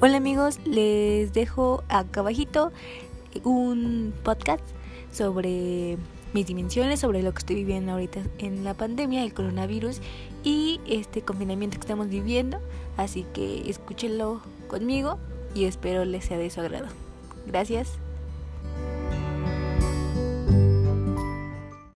Hola amigos, les dejo acá abajito un podcast sobre mis dimensiones, sobre lo que estoy viviendo ahorita en la pandemia, el coronavirus y este confinamiento que estamos viviendo. Así que escúchenlo conmigo y espero les sea de su agrado. Gracias.